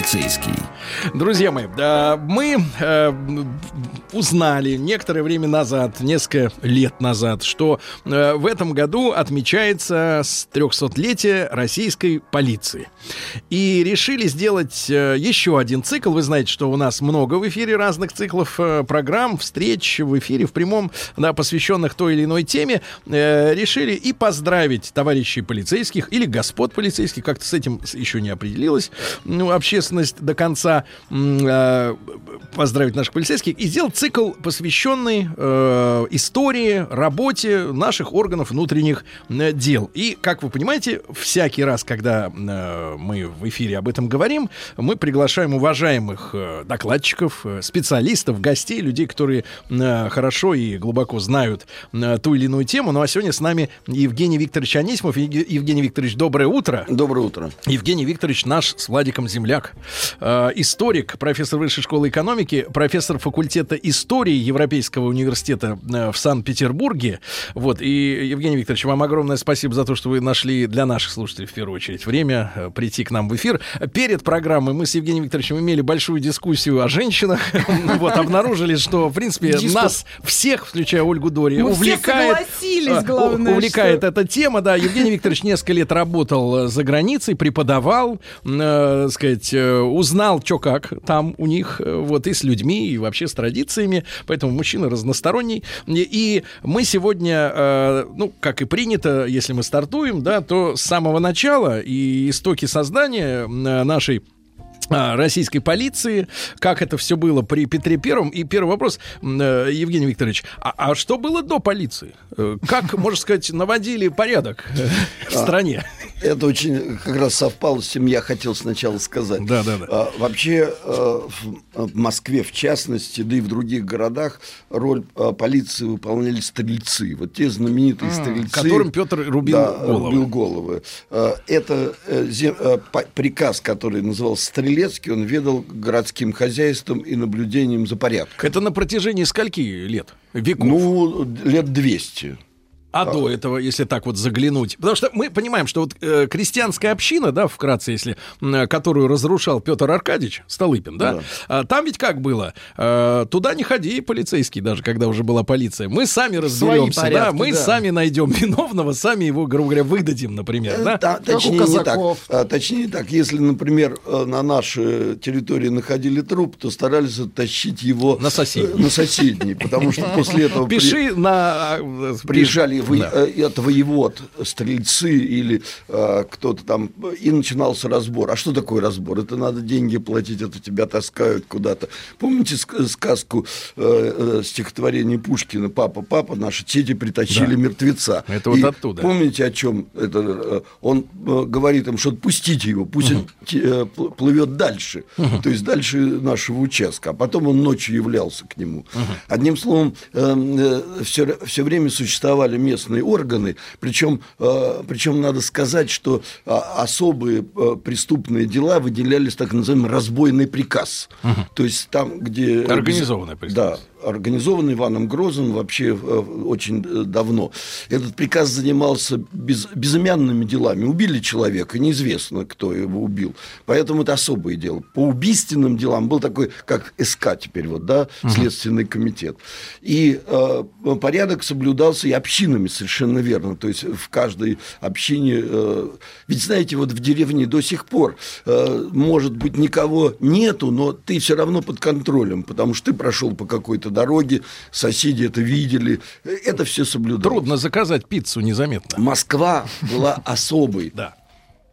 полицейский. Друзья мои, мы э, узнали некоторое время назад, несколько лет назад, что э, в этом году отмечается с 300-летие российской полиции. И решили сделать э, еще один цикл. Вы знаете, что у нас много в эфире разных циклов э, программ, встреч в эфире, в прямом, да, посвященных той или иной теме. Решили и поздравить товарищей полицейских или господ полицейских, как-то с этим еще не определилась ну, общественность до конца, поздравить наших полицейских и сделать цикл, посвященный э, истории, работе наших органов внутренних э, дел. И, как вы понимаете, всякий раз, когда э, мы в эфире об этом говорим, мы приглашаем уважаемых э, докладчиков, э, специалистов, гостей, людей, которые э, хорошо и глубоко знают э, ту или иную тему. Ну а сегодня с нами Евгений Викторович Анисимов. Евге- Евгений Викторович, доброе утро. Доброе утро. Евгений Викторович наш с Владиком Земляк. Э, историк, профессор Высшей школы экономики, профессор факультета истории Европейского университета э, в Санкт-Петербурге. Вот. И, Евгений Викторович, вам огромное спасибо за то, что вы нашли для наших слушателей, в первую очередь, время э, прийти к нам в эфир. Перед программой мы с Евгением Викторовичем имели большую дискуссию о женщинах. Вот. Обнаружили, что, в принципе, нас всех, включая Ольгу Дори, увлекает... у- Увлекает эта тема, да. Евгений Викторович несколько лет работал э, за границей, преподавал, э, сказать, э, узнал, что как там у них, э, вот, и с людьми, и вообще с традициями. Поэтому мужчина разносторонний. И, мы сегодня, э, ну, как и принято, если мы стартуем, да, то с самого начала и истоки создания э, нашей а, российской полиции, как это все было при Петре Первом. И первый вопрос, э, Евгений Викторович, а, а что было до полиции? Э, Как, можно сказать, наводили порядок э, в стране? Это очень как раз совпало с тем, я хотел сначала сказать. Да, да, да. А, вообще э, в, в Москве, в частности, да и в других городах, роль э, полиции выполняли стрельцы. Вот те знаменитые стрельцы. Которым Петр рубил да, головы. рубил головы. Э, Это э, зе- э, по- приказ, который назывался Стрелецкий, он ведал городским хозяйством и наблюдением за порядком. Это на протяжении скольки лет? Веков? Ну, лет 200. А до этого, если так вот заглянуть. Потому что мы понимаем, что вот э, крестьянская община, да, вкратце, если, э, которую разрушал Петр Аркадьевич Столыпин, да, Да. а, там ведь как было? Э, туда не ходи, полицейский, даже когда уже была полиция. Мы сами разберемся, да, порядки, мы да. сами найдем виновного, сами его, грубо говоря, выдадим, например, да? Та- у точнее, не так. А, точнее так, если, например, э, на нашей территории находили труп, то старались оттащить его На соседний. э, на соседний, потому что после этого Пиши на... э, во- Да. э, от воевод стрельцы или э, кто-то там, и начинался разбор. А что такое разбор? Это надо деньги платить, это тебя таскают куда-то. Помните ск- сказку э, э, стихотворение Пушкина «Папа, папа, наши тети притащили Да. мертвеца». Это вот И оттуда. Помните, о чем это? э, Он э, говорит им, что отпустите его, пусть он э, пл- плывет дальше, то есть дальше нашего участка. А потом он ночью являлся к нему. Одним словом, все, все время существовали местные органы, причем, э, причем надо сказать, что а, особые э, преступные дела выделялись так называемый разбойный приказ. То есть там, где... Организованная преступность. Да, организован Иваном Грозным вообще э, очень э, давно. Этот приказ занимался без, безымянными делами. Убили человека, неизвестно, кто его убил. Поэтому это особое дело. По убийственным делам был такой, как СК теперь, вот, да, Следственный комитет. И э, порядок соблюдался и общинами, совершенно верно. То есть в каждой общине... э, ведь, знаете, вот в деревне до сих пор, э, может быть, никого нету, но ты все равно под контролем, потому что ты прошел по какой-то дороге, соседи это видели. Это все соблюдалось. Трудно заказать пиццу незаметно. Москва была особой. Да.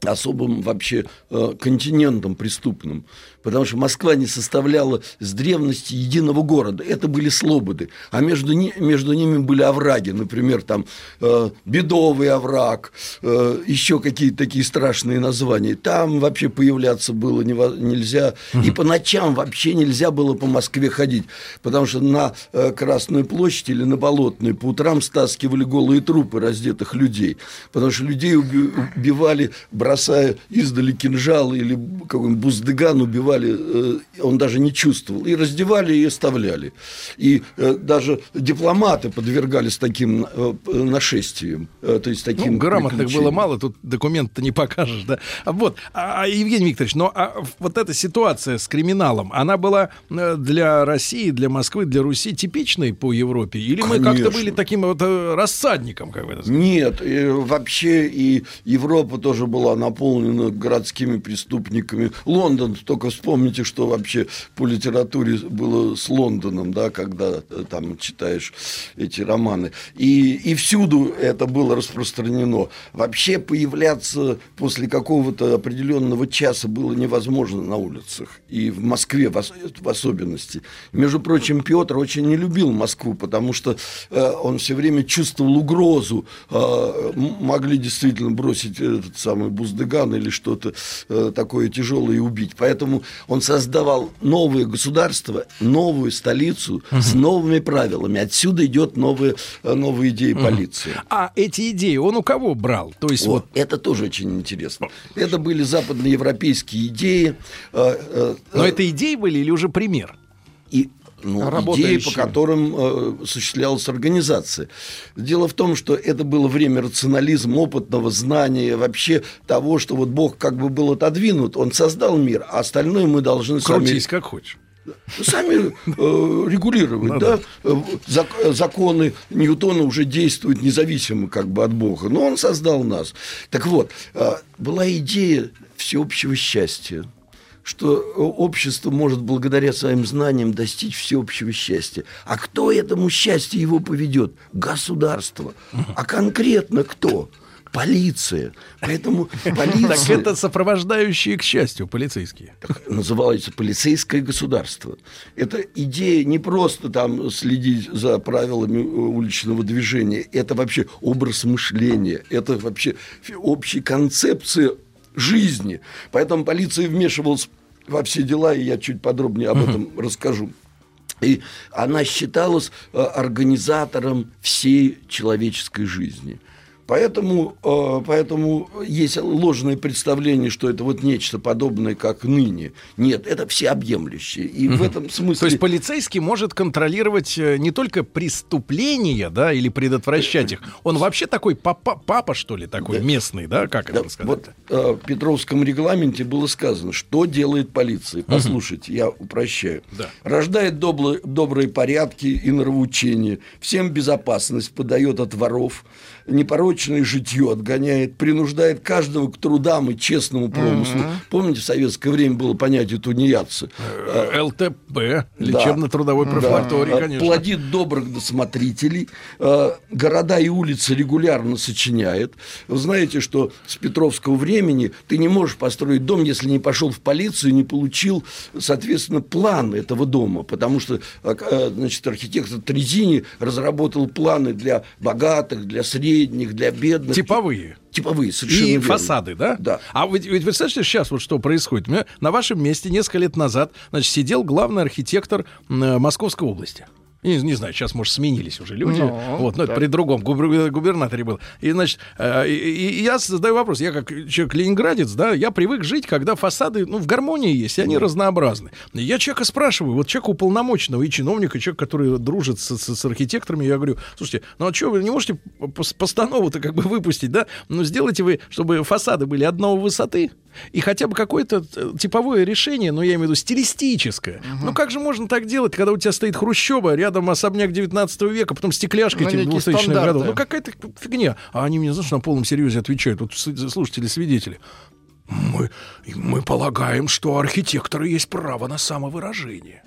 особым вообще э, континентом преступным, потому что Москва не составляла с древности единого города. Это были слободы, а между, ни, между ними были овраги, например, там э, Бедовый овраг, э, еще какие-то такие страшные названия. Там вообще появляться было нельзя, и по ночам вообще нельзя было по Москве ходить, потому что на э, Красную площадь или на Болотную по утрам стаскивали голые трупы раздетых людей, потому что людей убивали бросая издали кинжал или какой-нибудь буздыган, убивали, э, он даже не чувствовал. И раздевали, и оставляли. И э, даже дипломаты подвергались таким э, нашествиям. То есть таким ну, грамотных было мало, тут документ-то не покажешь. Да? Вот, а, а, Евгений Викторович, но а вот эта ситуация с криминалом, она была для России, для Москвы, для Руси типичной по Европе? Или Конечно. мы как-то были таким вот рассадником? Как бы это Нет, вообще и Европа тоже была наполнена городскими преступниками. Лондон, только вспомните, что вообще по литературе было с Лондоном, да, когда э, там читаешь эти романы. И, и всюду это было распространено. Вообще появляться после какого-то определенного часа было невозможно на улицах. И в Москве в, в особенности. Между прочим, Петр очень не любил Москву, потому что э, он все время чувствовал угрозу. Э, могли действительно бросить этот самый Буздыган или что-то э, такое тяжелое и убить. Поэтому он создавал новое государство, новую столицу угу. с новыми правилами. Отсюда идет новые, э, новые идеи угу. полиции. А эти идеи он у кого брал? То есть вот, вот... Это тоже очень интересно. Это были западноевропейские идеи. Э, Но это идеи были или уже пример? И ну, идеи, по которым э, осуществлялась организация. Дело в том, что это было время рационализма, опытного знания, вообще того, что вот Бог как бы был отодвинут, Он создал мир, а остальное мы должны Крутись сами... как хочешь сами э, регулировать, ну, да? да. Зак, законы Ньютона уже действуют независимо как бы от Бога, но он создал нас. Так вот, э, была идея всеобщего счастья что общество может благодаря своим знаниям достичь всеобщего счастья. А кто этому счастью его поведет? Государство. А конкретно кто? полиция. Поэтому полиция... Так это сопровождающие, к счастью, полицейские. Называется полицейское государство. Это идея не просто там следить за правилами уличного движения, это вообще образ мышления, это вообще общая концепция жизни. Поэтому полиция вмешивалась во все дела, и я чуть подробнее об этом uh-huh. расскажу. И она считалась э, организатором всей человеческой жизни. Поэтому, э, поэтому есть ложное представление, что это вот нечто подобное, как ныне. Нет, это всеобъемлющее. И угу. в этом смысле... То есть полицейский может контролировать э, не только преступления, да, или предотвращать их. Он вообще такой папа, папа что ли, такой да. местный, да, как да. это сказать? Вот э, в Петровском регламенте было сказано, что делает полиция. Послушайте, угу. я упрощаю. Да. Рождает добрые, добрые порядки и нравоучения, всем безопасность подает от воров, непорочное житье отгоняет, принуждает каждого к трудам и честному промыслу. Угу. Помните, в советское время было понятие тунеядца? Э, ЛТП, лечебно-трудовой профилакторий, да. конечно. Плодит добрых досмотрителей, э, города и улицы регулярно сочиняет. Вы знаете, что с Петровского времени ты не можешь построить дом, если не пошел в полицию и не получил, соответственно, план этого дома, потому что э, значит, архитектор Трезини разработал планы для богатых, для средних, средних, для бедных. Типовые. Типовые, совершенно И верно. фасады, да? Да. А ведь, ведь вы представляете, сейчас вот что происходит? На вашем месте несколько лет назад значит, сидел главный архитектор Московской области. Не, не знаю, сейчас, может, сменились уже люди. Ну, вот, но да. это при другом губернаторе был. И, значит, э, и, и я задаю вопрос. Я как человек ленинградец, да, я привык жить, когда фасады, ну, в гармонии есть, и они да. разнообразны. Я человека спрашиваю, вот человека уполномоченного и чиновника, человек, который дружит с, с, с архитекторами, я говорю, слушайте, ну а что, вы не можете постанову-то как бы выпустить, да? Ну, сделайте вы, чтобы фасады были одной высоты, и хотя бы какое-то э, типовое решение, ну, я имею в виду стилистическое. Угу. Ну, как же можно так делать, когда у тебя стоит хрущоба, рядом особняк 19 века, потом стекляшка ну, этих 2000 годов? Ну, какая-то фигня. А они мне, знаешь, на полном серьезе отвечают, вот слушатели-свидетели. Мы, мы полагаем, что у архитектора есть право на самовыражение.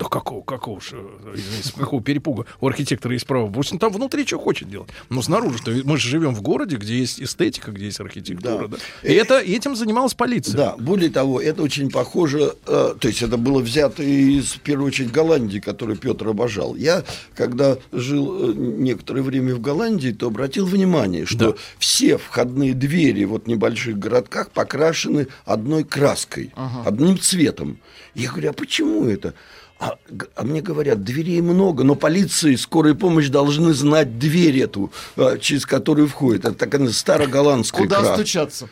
Да какого, какого же, извините, какого перепуга у архитектора есть право? Пусть он там внутри что хочет делать. Но снаружи-то мы же живем в городе, где есть эстетика, где есть архитектура. Да. Да. И это, этим занималась полиция. Да, более того, это очень похоже, э, то есть это было взято из, в первую очередь, Голландии, которую Петр обожал. Я, когда жил э, некоторое время в Голландии, то обратил внимание, что Да. все входные двери вот в небольших городках покрашены одной краской, одним цветом. Я говорю, а почему это? А, а мне говорят, дверей много, но полиция и скорая помощь должны знать дверь эту, э, через которую входит. Это такая староголландская Куда краска стучаться?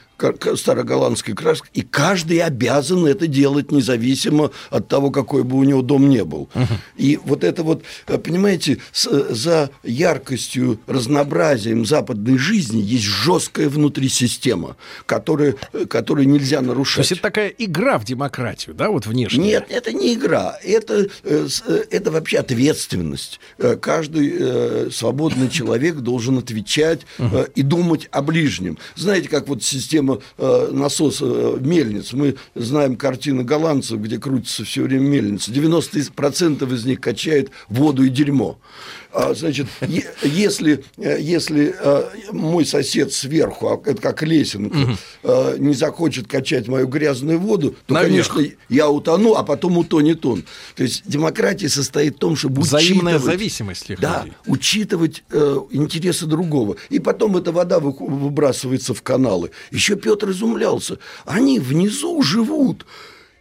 Староголландской краской, и каждый обязан это делать независимо от того, какой бы у него дом не был. И вот это вот, э, понимаете, с- за яркостью, разнообразием западной жизни есть жесткая внутри система, которая, э, которую нельзя То нарушать. есть это такая игра в демократию, да, вот внешне? Нет, это не игра, это, э, э, это вообще ответственность. Э, Каждый э, свободный человек должен отвечать э, и думать о ближнем. Знаете, как вот система э, насоса э, мельниц. Мы знаем картины голландцев, где крутится все время мельница. 90% из них качает воду и дерьмо. А, Значит, если, э, если э, мой сосед сверху, а это как лесенка, э, не захочет качать мою грязную воду, то, Наверх. конечно, я утону, а потом утонет он. То есть демократия состоит в том, чтобы Взаимная учитывать- зависимость Да, людей. учитывать э, интересы другого. И потом эта вода вы- выбрасывается в каналы. Еще Петр изумлялся. Они внизу живут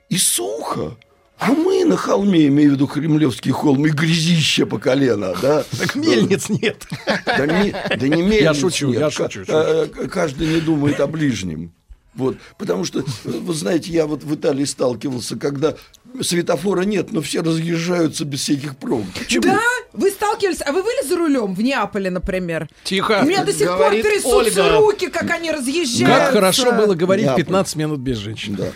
и сухо. А мы на холме, имею в виду Кремлевский холм, и грязище по колено, да? Так мельниц нет. Да не, да не мельниц Я шучу, нет. я шучу, шучу. э, Каждый не думает о ближнем. Вот, потому что, э, вы знаете, я вот в Италии сталкивался, когда светофора нет, но все разъезжаются без всяких пробок. Почему? Да? Вы сталкивались? А вы были за рулем в Неаполе, например? Тихо. У меня до сих пор трясутся Ольга. руки, как они разъезжаются. Как хорошо было говорить Неаполь. 15 минут без женщин. Да.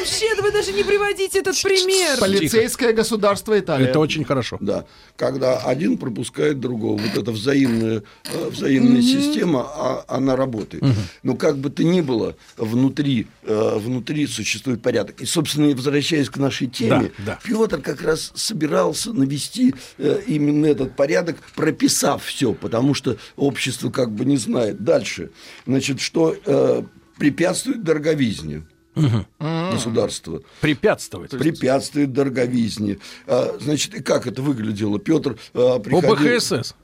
Вообще, вы даже не приводите этот пример. Полицейское государство Италии. Это очень хорошо. Да, когда один пропускает другого, вот эта взаимная, э, взаимная система, а, она работает. Но как бы то ни было, внутри, э, внутри существует порядок. И, собственно, возвращаясь к нашей теме, Да, да. Петр как раз собирался навести э, именно этот порядок, прописав все, потому что общество как бы не знает. Дальше, значит, что препятствует дороговизне государства Препятствовать. препятствует дороговизне. А, Значит, и как это выглядело? Петр а, приходил... ОБХСС.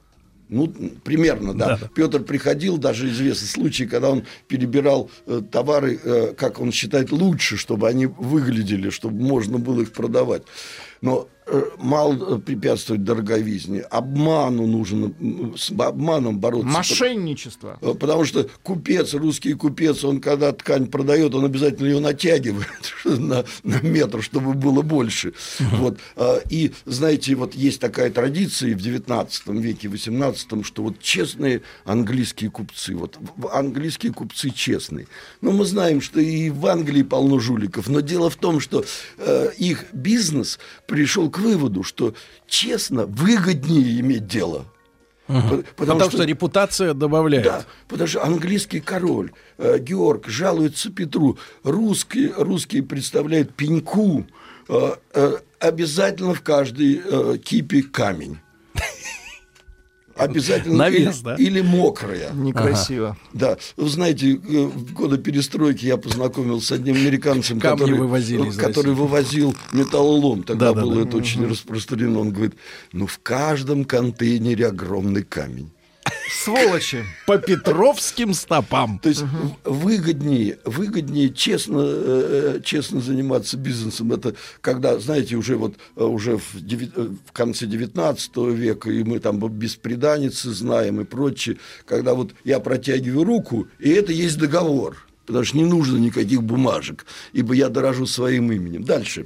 Ну, примерно, да. Да. Петр приходил, даже известный случай, когда он перебирал э, товары, э, как он считает, лучше, чтобы они выглядели, чтобы можно было их продавать. Но э, мало э, препятствовать дороговизне. Обману нужно, с обманом бороться. Мошенничество. Э, Потому что купец, русский купец, он когда ткань продает, он обязательно ее натягивает на, на метр, чтобы было больше. Вот. А, И, знаете, вот есть такая традиция в 19 веке, 18, что вот честные английские купцы, вот английские купцы честные. Но мы знаем, что и в Англии полно жуликов, но дело в том, что их бизнес пришел к выводу, что честно выгоднее иметь дело. По- Потому, что... репутация добавляет. да, потому что английский король э, Георг жалуется Петру. Русские, русские представляют пеньку. э, э, обязательно в каждой э, кипе камень. Обязательно. Навес, или, да? или мокрая. Некрасиво. Да, вы знаете, э, в годы перестройки я познакомился с одним американцем, Камни который, вывозили который вывозил металлолом. Тогда Да-да-да. было это очень распространено. Он говорит, ну в каждом контейнере огромный камень. Сволочи. По петровским стопам. То есть в- выгоднее, выгоднее честно, э, честно заниматься бизнесом. Это когда, знаете, уже вот э, уже в, деви- э, в конце 19 века, и мы там беспреданницы знаем и прочее, когда вот я протягиваю руку, и это есть договор. Потому что не нужно никаких бумажек, ибо я дорожу своим именем. Дальше.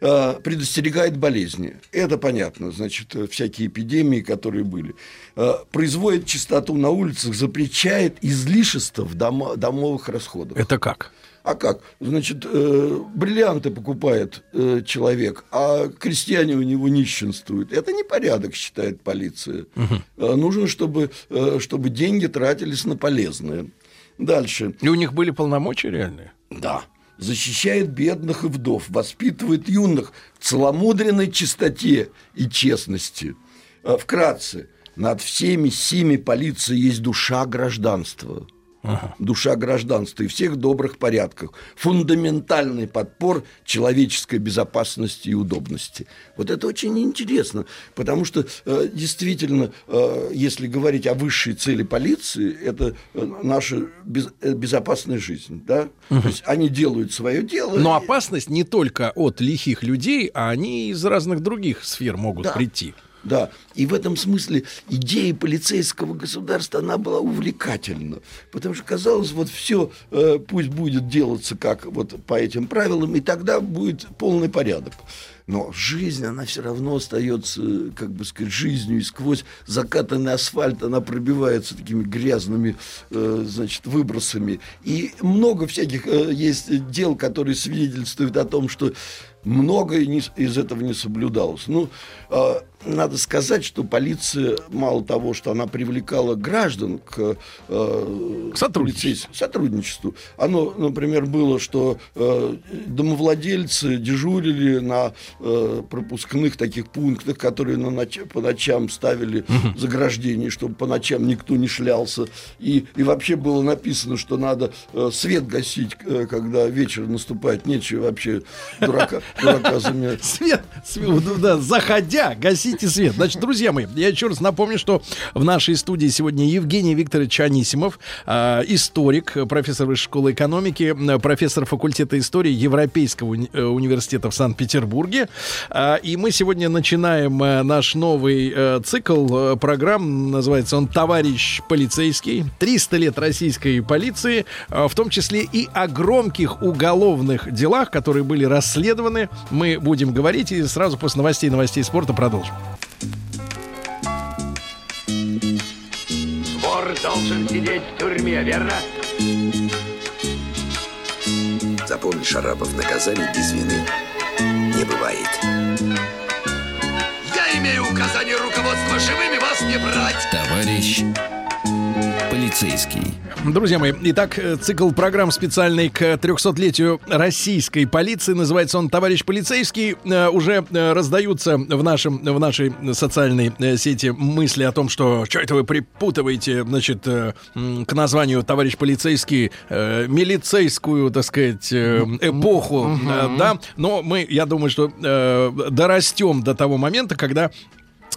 Э, Предостерегает болезни. Это понятно. Значит, э, всякие эпидемии, которые были. Э, Производит чистоту на улицах, запрещает излишество в дома- домовых расходах. Это как? А как? Значит, э, бриллианты покупает э, человек, а крестьяне у него нищенствуют. Это не порядок, считает полиция. Э, нужно, чтобы, э, чтобы деньги тратились на полезное. Дальше. И у них были полномочия реальные? Да. Защищает бедных и вдов, воспитывает юных в целомудренной чистоте и честности. А, Вкратце, над всеми сими полиции есть душа гражданства. Душа гражданства и всех добрых порядках. Фундаментальный подпор человеческой безопасности и удобности. Вот это очень интересно, потому что э, действительно, э, если говорить о высшей цели полиции, это э, наша без- э, безопасная жизнь. Да? То есть они делают свое дело. Но опасность не только от лихих людей, а они из разных других сфер могут Да. прийти. Да, и в этом смысле идея полицейского государства, она была увлекательна. Потому что казалось, вот все пусть будет делаться как вот по этим правилам, и тогда будет полный порядок. Но жизнь, она все равно остается, э, как бы сказать, жизнью, и сквозь закатанный асфальт она пробивается такими грязными, э, значит, выбросами. И много всяких э, есть дел, которые свидетельствуют о том, что многое не- из этого не соблюдалось. Ну, э, надо сказать, что полиция, мало того, что она привлекала граждан к, э, К сотрудничеству. сотрудничеству, оно, например, было, что э, домовладельцы дежурили на э, пропускных таких пунктах, которые на ноч- по ночам ставили заграждения, чтобы по ночам никто не шлялся. И, и вообще было написано, что надо э, свет гасить, э, когда вечер наступает. Нечего вообще дурака. Свет, свет, вот, да, заходя, гасите свет. Значит, друзья мои, я еще раз напомню, что в нашей студии сегодня Евгений Викторович Анисимов, а, историк, профессор высшей школы экономики, профессор факультета истории Европейского уни- э, университета в Санкт-Петербурге. А, И мы сегодня начинаем э, наш новый э, цикл э, программ, называется он «Товарищ полицейский». 300 лет российской полиции, э, в том числе и о громких уголовных делах, которые были расследованы. Мы будем говорить и сразу после новостей новостей спорта продолжим. Вор должен сидеть в тюрьме, верно? Запомни, Шарапов, наказание без вины не бывает. Я имею указание руководства живыми вас не брать. Товарищ полицейский. Друзья мои, итак, э, цикл программ специальный к 300-летию российской полиции. Называется он «Товарищ полицейский». Э, Уже э, раздаются в, нашем, в нашей социальной сети мысли о том, что что это вы припутываете, значит, к названию «Товарищ полицейский» милицейскую, так сказать, эпоху, э, да. Но мы, я думаю, что дорастем до того момента, когда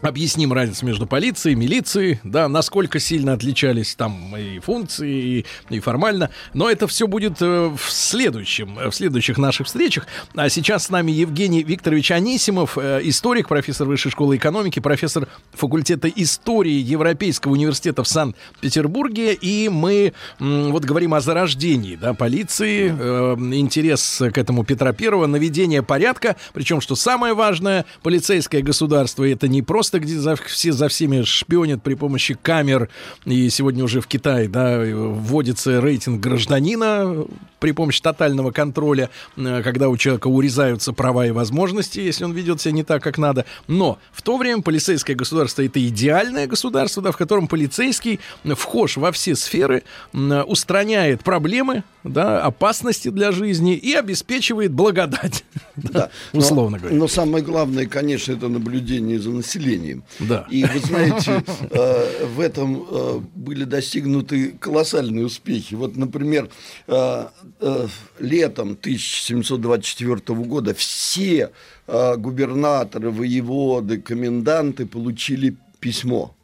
Объясним разницу между полицией, милицией, да, насколько сильно отличались там и функции, и, и формально. Но это все будет э, в следующем, э, в следующих наших встречах. А сейчас с нами Евгений Викторович Анисимов, э, историк, профессор Высшей школы экономики, профессор факультета истории Европейского университета в Санкт-Петербурге. И мы вот говорим о зарождении да, полиции, э, интерес к этому Петра Первого, наведение порядка. Причем, что самое важное, полицейское государство это не просто где за, все за всеми шпионят при помощи камер. И сегодня уже в Китае да, вводится рейтинг гражданина при помощи тотального контроля, э, когда у человека урезаются права и возможности, если он ведет себя не так, как надо. Но в то время полицейское государство это идеальное государство, да, в котором полицейский вхож во все сферы, м, устраняет проблемы, да, опасности для жизни и обеспечивает благодать, да, Но- условно говоря. Но самое главное, конечно, это наблюдение за населением. Да. И вы знаете, э, в этом э, были достигнуты колоссальные успехи. Вот, например, э, э, летом 1724 года все э, губернаторы, воеводы, коменданты получили письмо,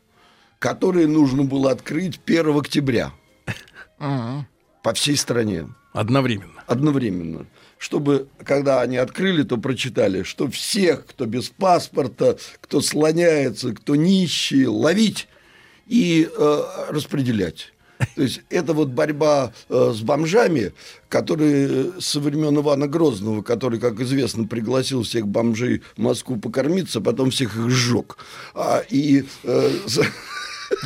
которое нужно было открыть 1 октября по всей стране Одновременно. одновременно. Чтобы, когда они открыли, то прочитали, что всех, кто без паспорта, кто слоняется, кто нищий, ловить и э, распределять. То есть это вот борьба э, с бомжами, которые э, со времен Ивана Грозного, который, как известно, пригласил всех бомжей в Москву покормиться, потом всех их сжег. А, и э,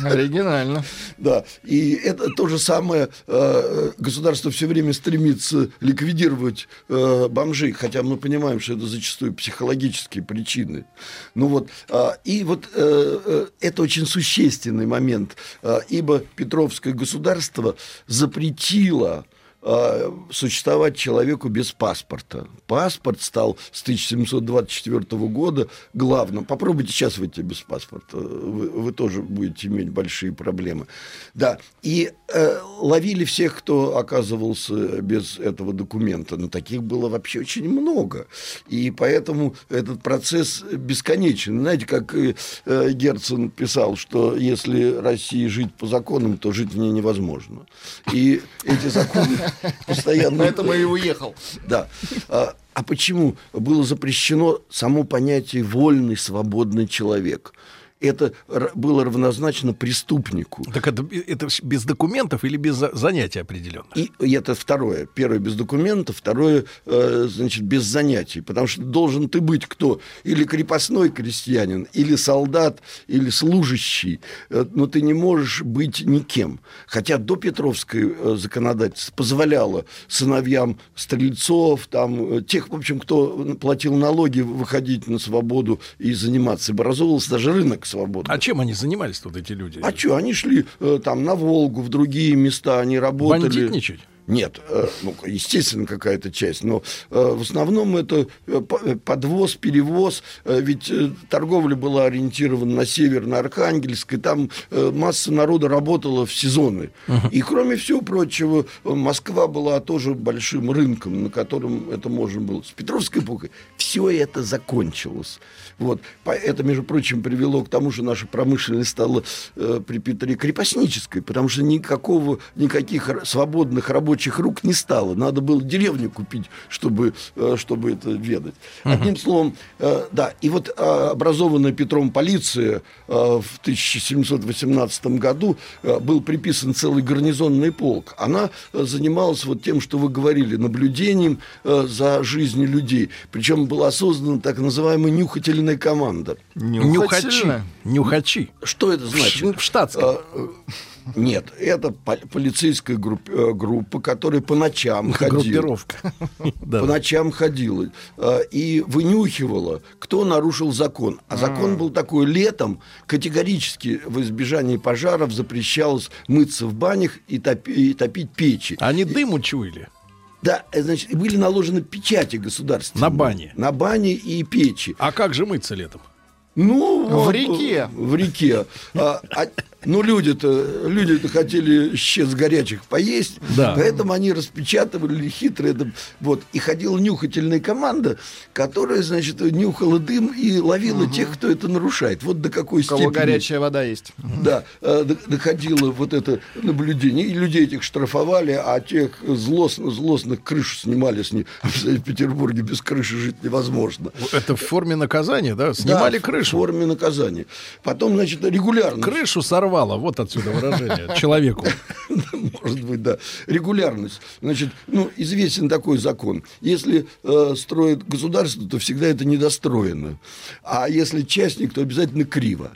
Оригинально. да, и это то же самое э, государство все время стремится ликвидировать э, бомжей, хотя мы понимаем, что это зачастую психологические причины. Ну вот, а, и вот э, это очень существенный момент, а, ибо Петровское государство запретило э, существовать человеку без паспорта. Паспорт стал с 1724 года главным. Попробуйте сейчас выйти без паспорта. Вы, вы тоже будете иметь большие проблемы. Да, и э, ловили всех, кто оказывался без этого документа. Но таких было вообще очень много. И поэтому этот процесс бесконечен. Знаете, как э, Герцен писал, что если России жить по законам, то жить в ней невозможно. И эти законы постоянно... Поэтому и уехал. Да. А, а почему было запрещено само понятие вольный, свободный человек? Это было равнозначно преступнику. Так это, это без документов или без занятий определенно? И, и это второе. Первое без документов, второе, э, значит, без занятий. Потому что должен ты быть кто? Или крепостной крестьянин, или солдат, или служащий. Э, но ты не можешь быть никем. Хотя до Петровской э, законодательство позволяло сыновьям стрельцов, там, тех, в общем, кто платил налоги, выходить на свободу и заниматься. Образовывался даже рынок свободно. А чем они занимались тут, эти люди? А что, они шли э, там на Волгу, в другие места, они работали. Бандитничать? Нет, э, ну, естественно, какая-то часть, но э, в основном это подвоз, перевоз, ведь торговля была ориентирована на север, на Архангельск, и там масса народа работала в сезоны. Uh-huh. И, кроме всего прочего, Москва была тоже большим рынком, на котором это можно было. С Петровской эпохой все это закончилось. Вот. Это, между прочим, привело к тому, что наша промышленность стала при Петре крепостнической, потому что никакого, никаких свободных рабочих рук не стало. Надо было деревню купить, чтобы, э, чтобы это ведать. Uh-huh. Одним словом, э, да. И вот э, образованная Петром полиция в 1718 году был приписан целый гарнизонный полк. Она занималась вот тем, что вы говорили, наблюдением за жизнью людей. Причем была создана так называемая нюхательная команда. Нюхачи. Нюхачи. Что это значит? В штатском. Нет, это полицейская группа, группа которая по ночам ходила. Группировка. По ночам ходила э, и вынюхивала, кто нарушил закон. А закон был такой, летом категорически в избежании пожаров запрещалось мыться в банях и, топить печи. Они дым учуяли? Да, значит, были наложены печати государственные. На бане? На бане и печи. А как же мыться летом? Ну, в реке. В реке. Ну, люди-то люди -то хотели щец горячих поесть, да. поэтому они распечатывали хитро это. Вот. И ходила нюхательная команда, которая, значит, нюхала дым и ловила угу. тех, кто это нарушает. Вот до какой У степени... кого горячая вода есть. Да, э, доходило вот это наблюдение. И людей этих штрафовали, а тех злостно, злостных крышу снимали с них. В Петербурге без крыши жить невозможно. Это в форме наказания, да? Снимали да, крышу? в форме наказания. Потом, значит, регулярно... Крышу сорвали сорвало. Вот отсюда выражение. Человеку. Может быть, да. Регулярность. Значит, ну, известен такой закон. Если э, строит государство, то всегда это недостроено. А если частник, то обязательно криво.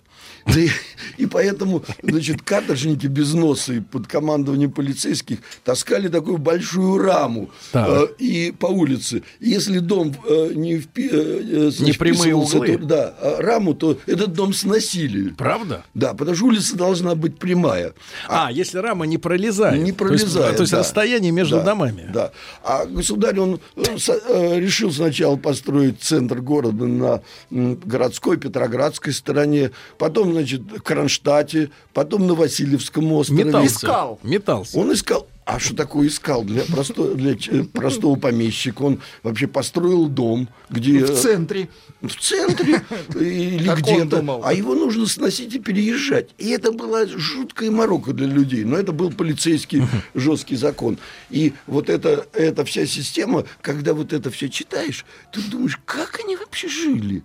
Да и, и поэтому, значит, каторжники без носа и под командованием полицейских таскали такую большую раму э, и по улице. Если дом э, не, впи, э, значит, не прямые углы. То, да, а раму, то этот дом сносили. Правда? Да, потому что улица должна быть прямая. А, а если рама не пролезает. Не пролезает. То есть, то есть да. расстояние между да, домами. Да. А государь, он э, э, решил сначала построить центр города на городской, Петроградской стороне, потом значит, в Кронштадте, потом на Васильевском острове. Метался. Искал. Метался. Он искал. А что такое искал для, просто, для простого помещика? Он вообще построил дом, где... В центре. В центре или где-то. А его нужно сносить и переезжать. И это была жуткая морока для людей. Но это был полицейский жесткий закон. И вот эта, эта вся система, когда вот это все читаешь, ты думаешь, как они вообще жили?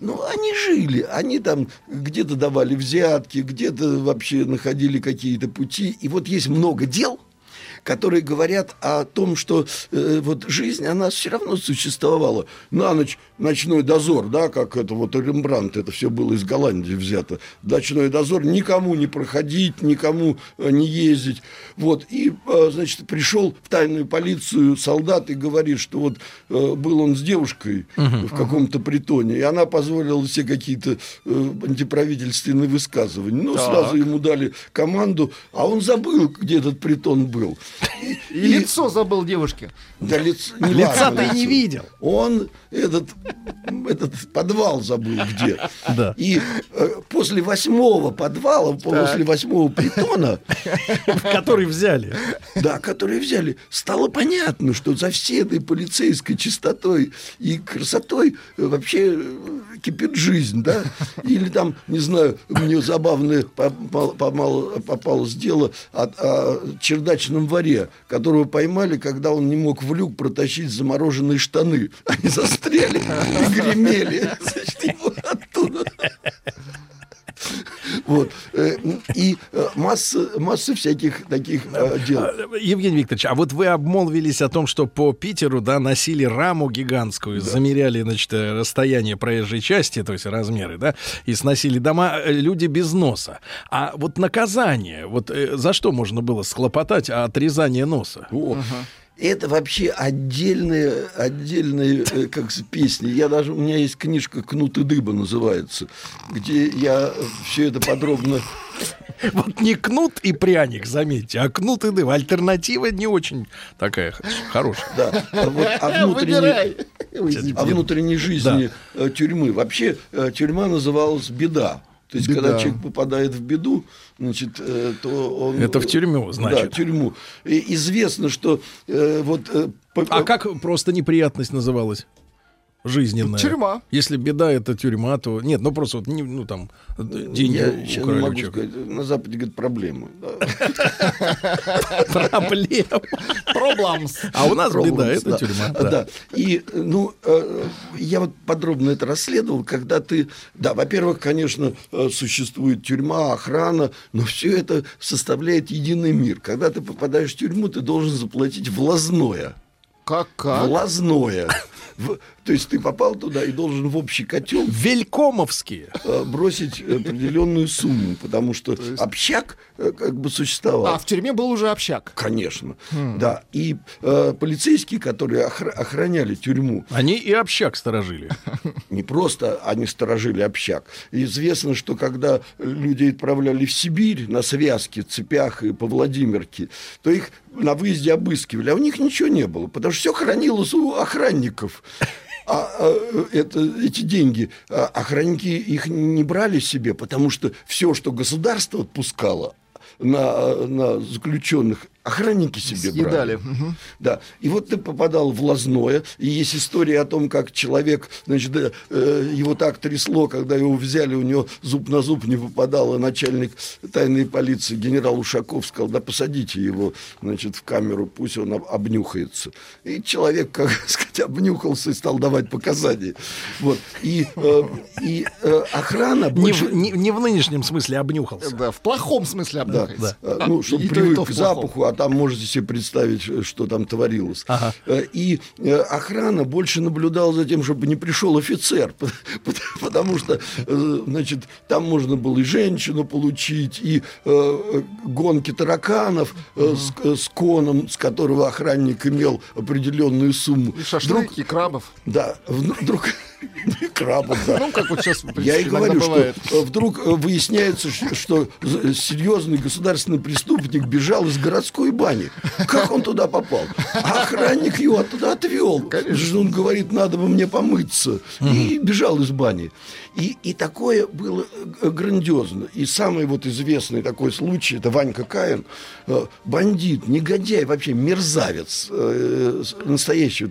Ну, они жили. Они там где-то давали взятки, где-то вообще находили какие-то пути. И вот есть много дел – которые говорят о том, что э, вот жизнь, она все равно существовала. На ночь ночной дозор, да, как это вот Рембрандт, это все было из Голландии взято. Ночной дозор, никому не проходить, никому э, не ездить. Вот, и, э, значит, пришел в тайную полицию солдат и говорит, что вот э, был он с девушкой uh-huh, в каком-то uh-huh. притоне, и она позволила все какие-то э, антиправительственные высказывания. Ну, так. сразу ему дали команду, а он забыл, где этот притон был. И лицо забыл девушки. Да, лиц- не Лица ты не лицо. видел. Он этот, этот подвал забыл где. Да. И э, после восьмого подвала, после восьмого притона, Который взяли. да, которые взяли, стало понятно, что за всей этой полицейской чистотой и красотой э, вообще э, кипит жизнь, да? Или там, не знаю, мне забавное попал- помало- попалось дело о, о чердачном воре, которого поймали, когда он не мог в люк протащить замороженные штаны. Они застряли и гремели. Значит, его. Вот. Э, И э, масса, масса всяких таких э, дел. Евгений Викторович, а вот вы обмолвились о том, что по Питеру, да, носили раму гигантскую, замеряли, значит, расстояние проезжей части, то есть размеры, да, и сносили дома люди без носа. А вот наказание, вот за что можно было схлопотать отрезание носа? О, Это вообще отдельные, отдельные э, как песни. Я даже, у меня есть книжка «Кнут и дыба» называется, где я все это подробно... Вот не кнут и пряник, заметьте, а кнут и дым. Альтернатива не очень такая хорошая. Да, а вот внутренней, извините. о внутренней жизни э, тюрьмы. Вообще э, тюрьма называлась «Беда». То есть, Беда. когда человек попадает в беду, значит, э, то он... Это в тюрьму, значит. Да, тюрьму. И известно, что э, вот... э, по- А как просто неприятность называлась? Жизненная. Тюрьма. Если беда это тюрьма, то нет, ну просто вот не- ну там деньги Я сейчас не могу сказать. На Западе, говорят, проблемы. Да. Проблем. Проблемс. А у нас беда, это да. тюрьма. Да. да. И, ну, э, я вот подробно это расследовал, когда ты... Да, во-первых, конечно, э, существует тюрьма, охрана, но все это составляет единый мир. Когда ты попадаешь в тюрьму, ты должен заплатить влазное. Как, как? Влазное. В- то есть ты попал туда и должен в общий котел Велькомовские. э, бросить определенную сумму, потому что общак э, как бы существовал. А, в тюрьме был уже общак. Конечно, да. И э, полицейские, которые охра- охраняли тюрьму, Они и общак сторожили. не просто они сторожили общак. Известно, что когда людей отправляли в Сибирь на связке, цепях и по Владимирке, то их на выезде обыскивали, а у них ничего не было, потому что все хранилось у охранников. А, а, это, эти деньги а, охранники их не брали себе, потому что все, что государство отпускало на, на заключенных, охранники себе Съедали. брали. Да. И вот ты попадал в лазное, и есть история о том, как человек, значит, э, э, его так трясло, когда его взяли, у него зуб на зуб не попадал, и начальник тайной полиции генерал Ушаков сказал, да посадите его, значит, в камеру, пусть он об- обнюхается. И человек, как сказать, обнюхался и стал давать показания. Вот. И, э, и э, охрана Не больше... в, не- не в нынешнем смысле обнюхался. Да, в плохом смысле Да, обнюхается. Э, ну, чтобы и то, и привык то к запаху, а там можете себе представить, ш- что там творилось. Ага. Э, И э, охрана больше наблюдала за тем, чтобы не пришел офицер, потому что, э, значит, там можно было и женщину получить, и э, гонки тараканов э, с, э, с коном, с которого охранник имел определенную сумму. И шашлык, и крабов. Да, вдруг крабов, да. Ну, как вот сейчас, в Я и принципе, говорю, что бывает. э, вдруг э, выясняется, ш- что з- серьезный государственный преступник бежал из городской бани. Как он туда попал? Охранник его оттуда отвел. Конечно. Он говорит, надо бы мне помыться. И бежал из бани. И, и такое было э, грандиозно. И самый вот известный такой случай, это Ванька Каин, бандит, негодяй, вообще мерзавец, настоящий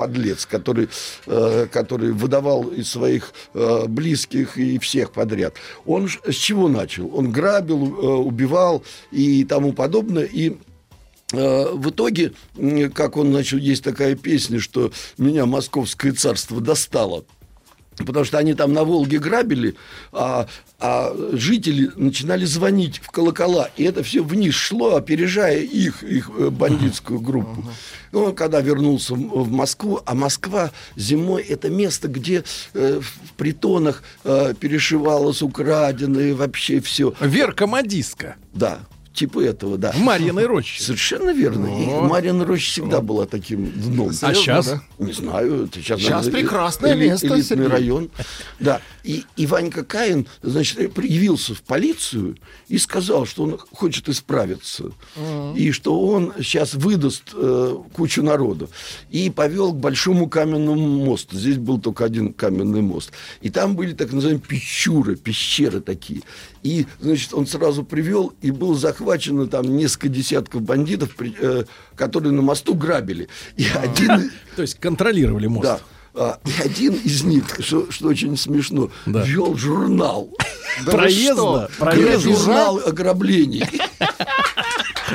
подлец, который, э, который выдавал из своих э, близких и всех подряд. Он с чего начал? Он грабил, э, убивал и тому подобное. И э, в итоге, как он начал, есть такая песня, что меня московское царство достало. Потому что они там на Волге грабили, а, а жители начинали звонить в колокола. И это все вниз шло, опережая их, их э, бандитскую группу. И он когда вернулся в Москву, а Москва зимой это место, где э, в притонах э, перешивалось украденное, вообще все. Верка Модистка. Да. Типа этого, да. В Марьиной роще. Совершенно верно. И Марьина Роща всегда была таким дном. А сейчас? да? Не знаю, это сейчас, Сейчас наверное, прекрасное эли- место, элитный Сергей. район. Да. И, и Ванька Каин, значит, явился в полицию и сказал, что он хочет исправиться. И что он сейчас выдаст э, кучу народу. И повел к большому каменному мосту. Здесь был только один каменный мост. И там были так называемые пещуры, пещеры такие. И, значит, он сразу привел, и было захвачено там несколько десятков бандитов, э, которые на мосту грабили. И один... То есть контролировали мост. Да. А, И один из них, что, что очень смешно, Да. вел журнал. Да что? проезда. Журнал ограблений.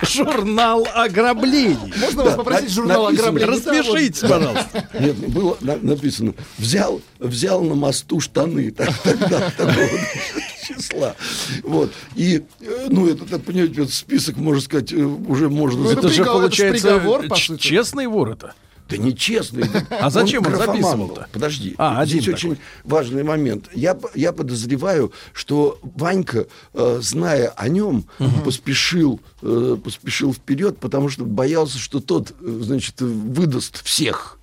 Журнал ограблений. Можно вас попросить на- журнал написано. ограбления? Распишитесь, пожалуйста. Нет, было на- написано, взял, взял на мосту штаны. Так- Тогда такого числа. Вот. И, э, ну, это, так понимаете, этот список, можно сказать, э, уже можно... Ну, это Это же приговор- это получается приговор, честный вор это. Да нечестный. А зачем он записывал-то? Подожди. А, один Здесь такой. очень важный момент. Я, я подозреваю, что Ванька, э, зная о нем, поспешил, э, поспешил вперед, потому что боялся, что тот, э, значит, выдаст всех.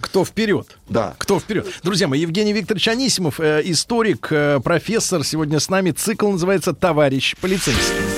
Кто вперед? Да. Кто вперед? Друзья мои, Евгений Викторович Анисимов, э, историк, э, профессор, сегодня с нами. Цикл называется «Товарищ полицейский».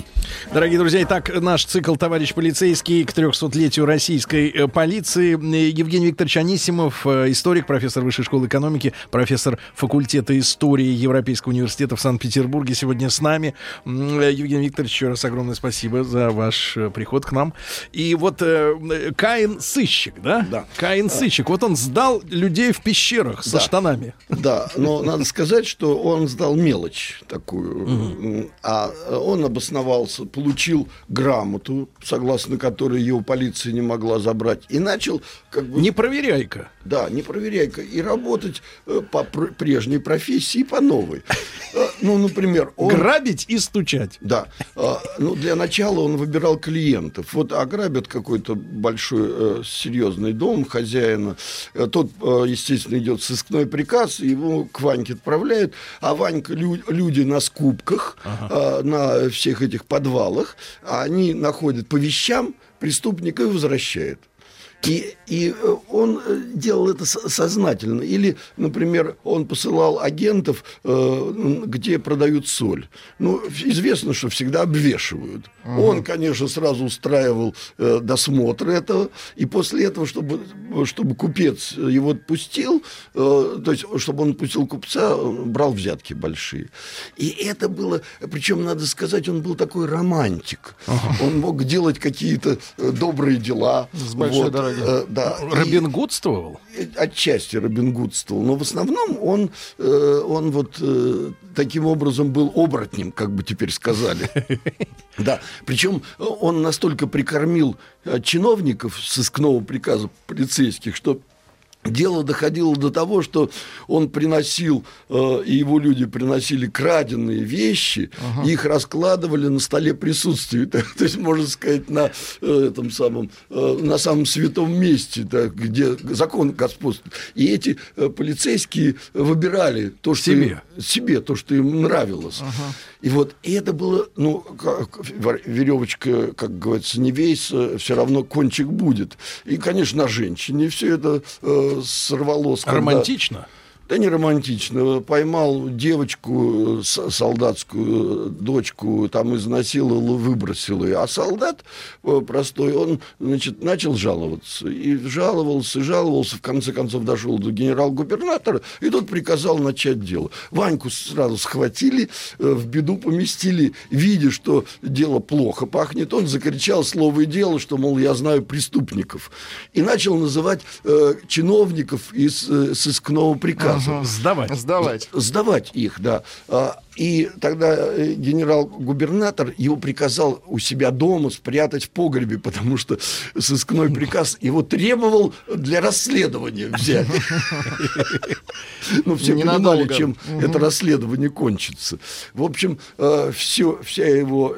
Дорогие друзья, итак, наш цикл «Товарищ полицейский» к 300-летию российской э, полиции. Евгений Викторович Анисимов, э, историк, профессор Высшей школы экономики, профессор факультета истории Европейского университета в Санкт-Петербурге сегодня с нами. Э, Евгений Викторович, еще раз огромное спасибо за ваш приход к нам. И вот Каин сыщик, да? Да. Каин сыщик. Вот он сдал людей в пещерах со Да. штанами. Да, но надо сказать, что он сдал мелочь такую. А он обосновался, получил грамоту, согласно которой его полиция не могла забрать, и начал как бы... Не проверяй-ка. Да, не проверяй-ка. И работать э, по пр- прежней профессии и по новой. Э, Ну, например, он... Грабить и стучать. Да. А, Ну, для начала он выбирал клиентов. Вот ограбят какой-то большой э, серьезный дом хозяина. Э, Тот, э, естественно, идет сыскной приказ, его к Ваньке отправляют. А Ванька, лю- люди на скупках, э, на всех этих подвалах, они находят по вещам преступника и возвращают. И, и э, он э, делал это со- сознательно. Или, например, он посылал агентов, э, где продают соль. Ну, известно, что всегда обвешивают. Он, конечно, сразу устраивал досмотр этого. И после этого, чтобы, чтобы купец его отпустил, то есть, чтобы он отпустил купца, брал взятки большие. И это было... Причем, надо сказать, он был такой романтик. Он мог делать какие-то добрые дела. С большой дороги. Э, да. И- Робин Гудствовал? э, отчасти Робин Гудствовал, но в основном он, э, он вот таким образом был оборотнем, как бы теперь сказали. Да, причем он настолько прикормил чиновников сыскного приказа полицейских, что Дело доходило до того, что он приносил, э, и его люди приносили краденные вещи, и их раскладывали на столе присутствия. То, то есть, можно сказать, на э, этом самом, э, на самом святом месте, да, где закон господствует. И эти э, полицейские выбирали то, что Себе. им- себе, то, что им нравилось. И вот и это было, ну, как вер- веревочка, как говорится, не вейся, все равно кончик будет. И, конечно, на женщине все это э, сорвалось. Романтично? Да не романтично. Поймал девочку солдатскую, дочку, там изнасиловал выбросил ее. А солдат э, простой, он, значит, начал жаловаться. И жаловался, и жаловался, в конце концов дошел до генерал-губернатора, и тот приказал начать дело. Ваньку сразу схватили, э, в беду поместили, видя, что дело плохо пахнет, он закричал слово и дело, что, мол, я знаю преступников. И начал называть э, чиновников из э, сыскного приказа. Сдавать. Сдавать. Сдавать их, да. И тогда э, генерал-губернатор его приказал у себя дома спрятать в погребе, потому что сыскной приказ его требовал для расследования взять. Ну, все понимали, чем это расследование кончится. В общем, все, вся его,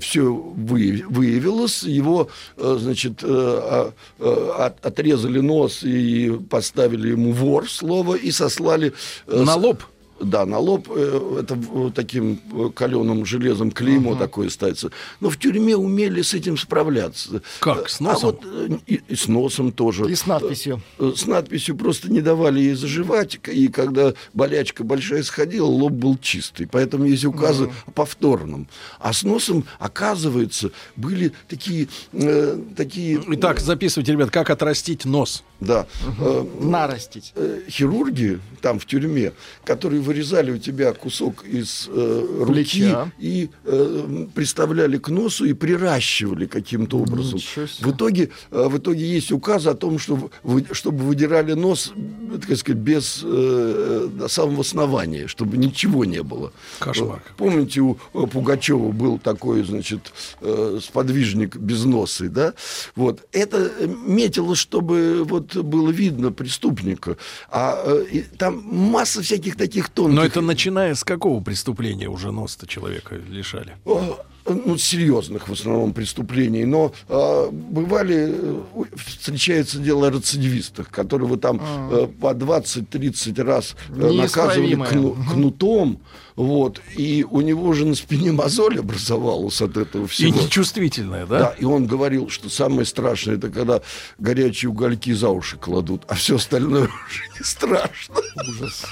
все выявилось, его, э, значит, э, а, э, от- отрезали нос и поставили ему вор слово и сослали... э, На лоб? Да, на лоб э, это э, таким каленым железом клеймо такое ставится. Но в тюрьме умели с этим справляться. Как, с А носом? вот, э, и, и с носом тоже. И с надписью. Э, С надписью просто не давали ей заживать, и когда болячка большая сходила, лоб был чистый. Поэтому есть указы о повторном. А с носом, оказывается, были такие... э, такие Итак, записывайте, ребят, как отрастить нос. да, э, Нарастить. э, хирурги там в тюрьме, которые вырезали у тебя кусок из э, руки Плеча. и э, приставляли к носу и приращивали каким-то образом. В итоге, э, в итоге есть указ о том, что вы- чтобы выдирали нос, э, так сказать, без э, до самого основания, чтобы ничего не было. Кошмар. Э, Помните, у э, Пугачева был такой, значит, э, сподвижник без носа, да? Вот. Это э, метило, чтобы вот было видно преступника. А э, там масса всяких таких тонких... Но это начиная с какого преступления уже нос-то человека лишали? О, ну, серьезных в основном преступлений, но а, бывали, э, встречается дело о рецидивистах, которого там э, по 20-30 раз э, наказывали кну- кнутом, вот, и у него же на спине мозоль образовалась от этого И всего. нечувствительное, да? Да, и он говорил, что самое страшное, это когда горячие угольки за уши кладут, а все остальное уже не страшно. Ужас.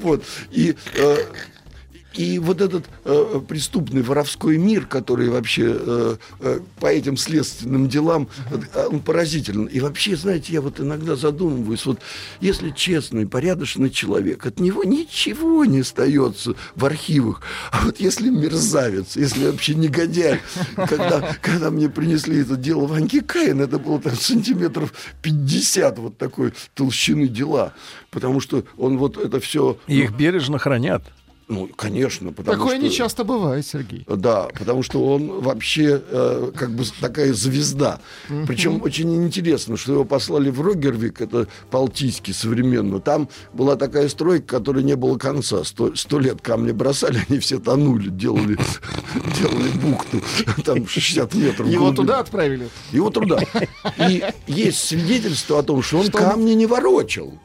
Вот. И, э, и вот этот э, преступный воровской мир, который вообще э, э, по этим следственным делам, э, он поразителен. И вообще, знаете, я вот иногда задумываюсь, вот если честный, порядочный человек, от него ничего не остается в архивах. А вот если мерзавец, если вообще негодяй, когда, когда мне принесли это дело Ваньки Каин, это было там сантиметров 50 вот такой толщины дела. Потому что он вот это все... Их бережно хранят. Ну, конечно, потому Такое что... не часто бывает, Сергей. Да, потому что он вообще э, как бы такая звезда. Причем очень интересно, что его послали в Рогервик, это Балтийский современно. Там была такая стройка, которой не было конца. Сто, сто лет камни бросали, они все тонули, делали, делали бухту. Там 60 метров. Его туда отправили. Его туда. И есть свидетельство о том, что он камни не ворочал.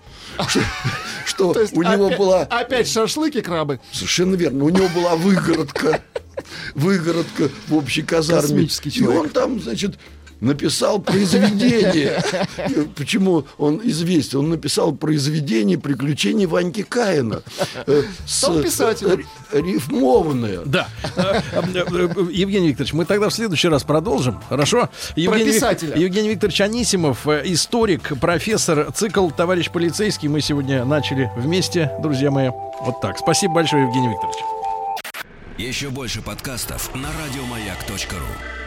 Что, у него была опять шашлыки крабы. Совершенно верно. У него была выгородка. Выгородка в общей казарме. И он там, значит, написал произведение. Почему он известен? Он написал произведение «Приключения Ваньки Каина». Э, Стал писателем. ри- Рифмованное. Да. Э, э, э, Евгений Викторович, мы тогда в следующий раз продолжим. Хорошо? Евгений, Вик-. Евгений Викторович Анисимов, э, историк, профессор, цикл «Товарищ полицейский». Мы сегодня начали вместе, друзья мои. Вот так. Спасибо большое, Евгений Викторович. Еще больше подкастов на радиомаяк.ру.